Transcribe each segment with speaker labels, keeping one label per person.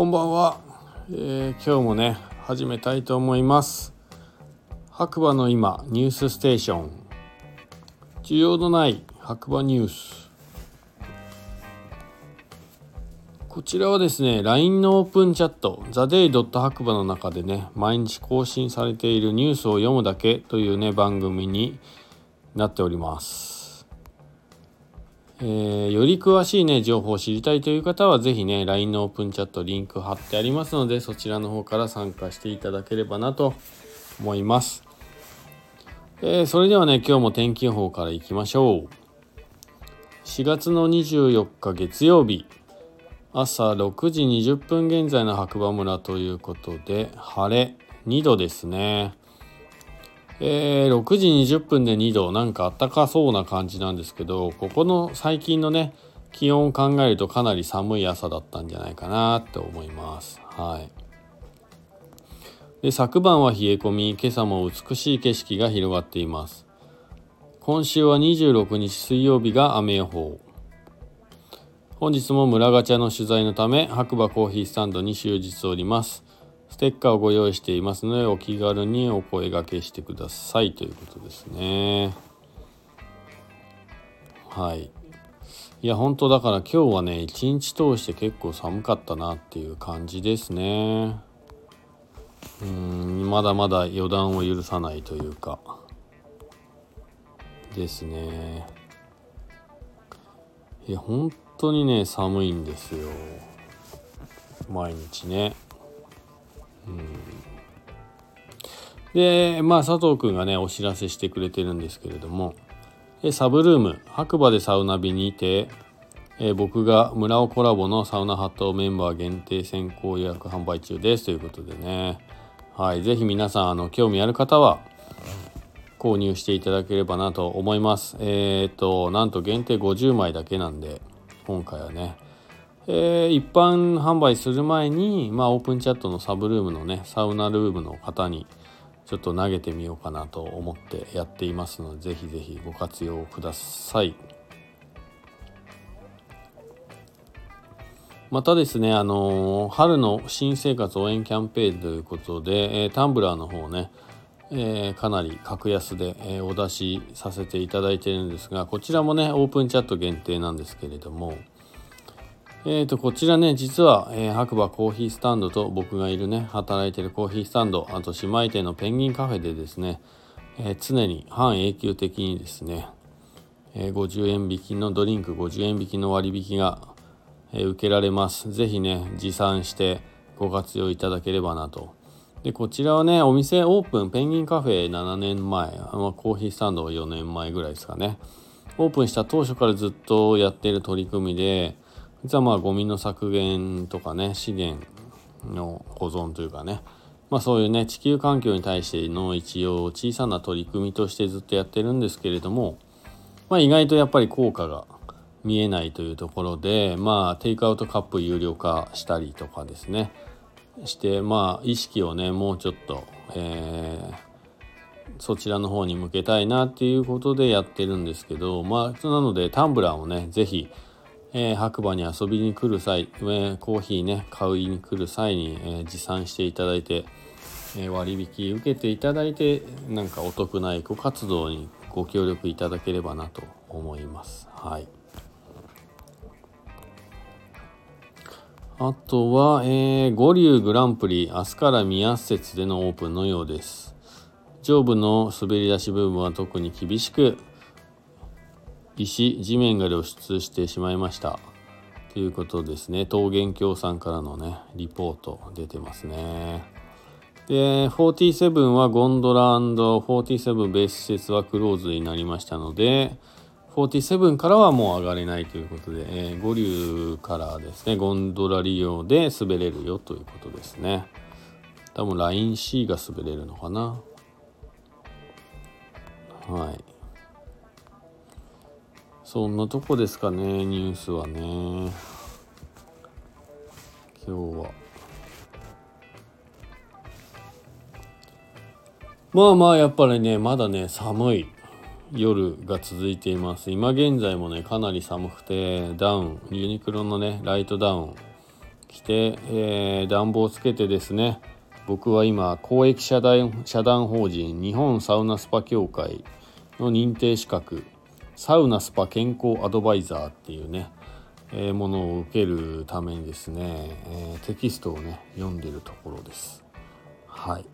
Speaker 1: こんばんは、えー、今日もね始めたいと思います。白馬の今ニュースステーション。需要のない白馬ニュース。こちらはですね LINE のオープンチャットザデイドット白馬の中でね毎日更新されているニュースを読むだけというね番組になっております。えー、より詳しいね、情報を知りたいという方は、ぜひね、LINE のオープンチャットリンク貼ってありますので、そちらの方から参加していただければなと思います。えー、それではね、今日も天気予報からいきましょう。4月の24日月曜日、朝6時20分現在の白馬村ということで、晴れ2度ですね。えー、6時20分で2度なんかあったかそうな感じなんですけどここの最近のね気温を考えるとかなり寒い朝だったんじゃないかなって思います。はい、で昨晩は冷え込み今朝も美しい景色が広がっています。今週は26日水曜日が雨予報。本日も村ガチャの取材のため白馬コーヒースタンドに終日おります。ステッカーをご用意していますのでお気軽にお声がけしてくださいということですね。はい。いや本当だから今日はね一日通して結構寒かったなっていう感じですね。うんまだまだ予断を許さないというか。ですね。いや本当にね寒いんですよ。毎日ね。でまあ佐藤くんがねお知らせしてくれてるんですけれどもサブルーム白馬でサウナ日にいてえ僕が村尾コラボのサウナハットメンバー限定先行予約販売中ですということでね。はい是非皆さんあの興味ある方は購入していただければなと思います。えっ、となんと限定50枚だけなんで今回はねえー、一般販売する前に、まあ、オープンチャットのサブルームのねサウナルームの方にちょっと投げてみようかなと思ってやっていますのでぜひぜひご活用ください。またですねあのー、春の新生活応援キャンペーンということで、えー、タンブラーの方ねえー、かなり格安で、えー、お出しさせていただいているんですがこちらもねオープンチャット限定なんですけれどもえーと、こちらね、実は、えー、白馬コーヒースタンドと僕がいるね、働いてるコーヒースタンド、あと姉妹店のペンギンカフェでですね、えー、常に半永久的にですね、えー、50円引きのドリンク50円引きの割引が、え受けられます。ぜひね、持参してご活用いただければなと。で、こちらはね、お店オープン、ペンギンカフェ7年前、コーヒースタンド4年前ぐらいですかね。オープンした当初からずっとやっている取り組みで、実はまあゴミの削減とかね資源の保存というかね。まあそういうね地球環境に対しての一応小さな取り組みとしてずっとやってるんですけれどもまあ意外とやっぱり効果が見えないというところでまあテイクアウトカップ有料化したりとかですね。してまあ意識をねもうちょっと、えー、そちらの方に向けたいなっていうことでやってるんですけどまあなのでタンブラーをね是非えー、白馬に遊びに来る際、えー、コーヒーね買いに来る際に、えー、持参していただいて、え割引受けていただいてなんかお得なエコ活動にご協力いただければなと思います。はいあとは、えー、五竜グランプリ、明日から宮施設でのオープンのようです。上部の滑り出し部分は特に厳しく、石地面が露出してしまいました。ということですね。桃源郷さんからのねリポート出てますね。で47はゴンドラ47ベース施設はクローズになりましたので47からはもう上がれないということで、えー、五竜からですねゴンドラ利用で滑れるよということですね。多分 LINEC が滑れるのかな。はい。そんなとこですかねニュースはね。今日は。まあまあやっぱりねまだね寒い夜が続いています。今現在もねかなり寒くてダウンユニクロのねライトダウン着て、えー、暖房つけてですね僕は今公益社団社団法人日本サウナスパ協会の認定資格サウナスパ健康アドバイザーっていうね、えー、ものを受けるためにですね、えー、テキストをね読んでるところです。はい。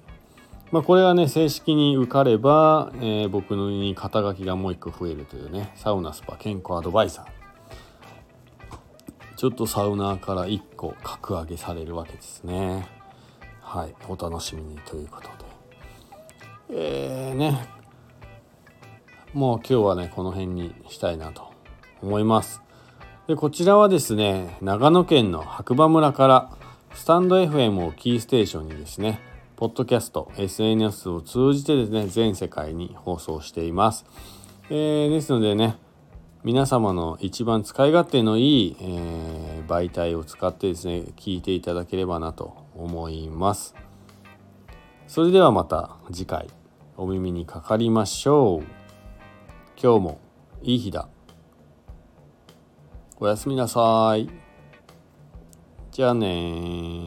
Speaker 1: まあ、これはね正式に受かれば、えー、僕に肩書きがもう一個増えるというねサウナスパ健康アドバイザー。ちょっとサウナーから1個格上げされるわけですね。はい。お楽しみにということで。えーね。もう今日はねこの辺にしたいなと思います。でこちらはですね長野県の白馬村からスタンド FM をキーステーションにですねポッドキャスト SNS を通じてですね全世界に放送しています、えー、ですのでね皆様の一番使い勝手のいい、えー、媒体を使ってですね聞いていただければなと思います。それではまた次回お耳にかかりましょう。今日もいい日だ。おやすみなさい。じゃあね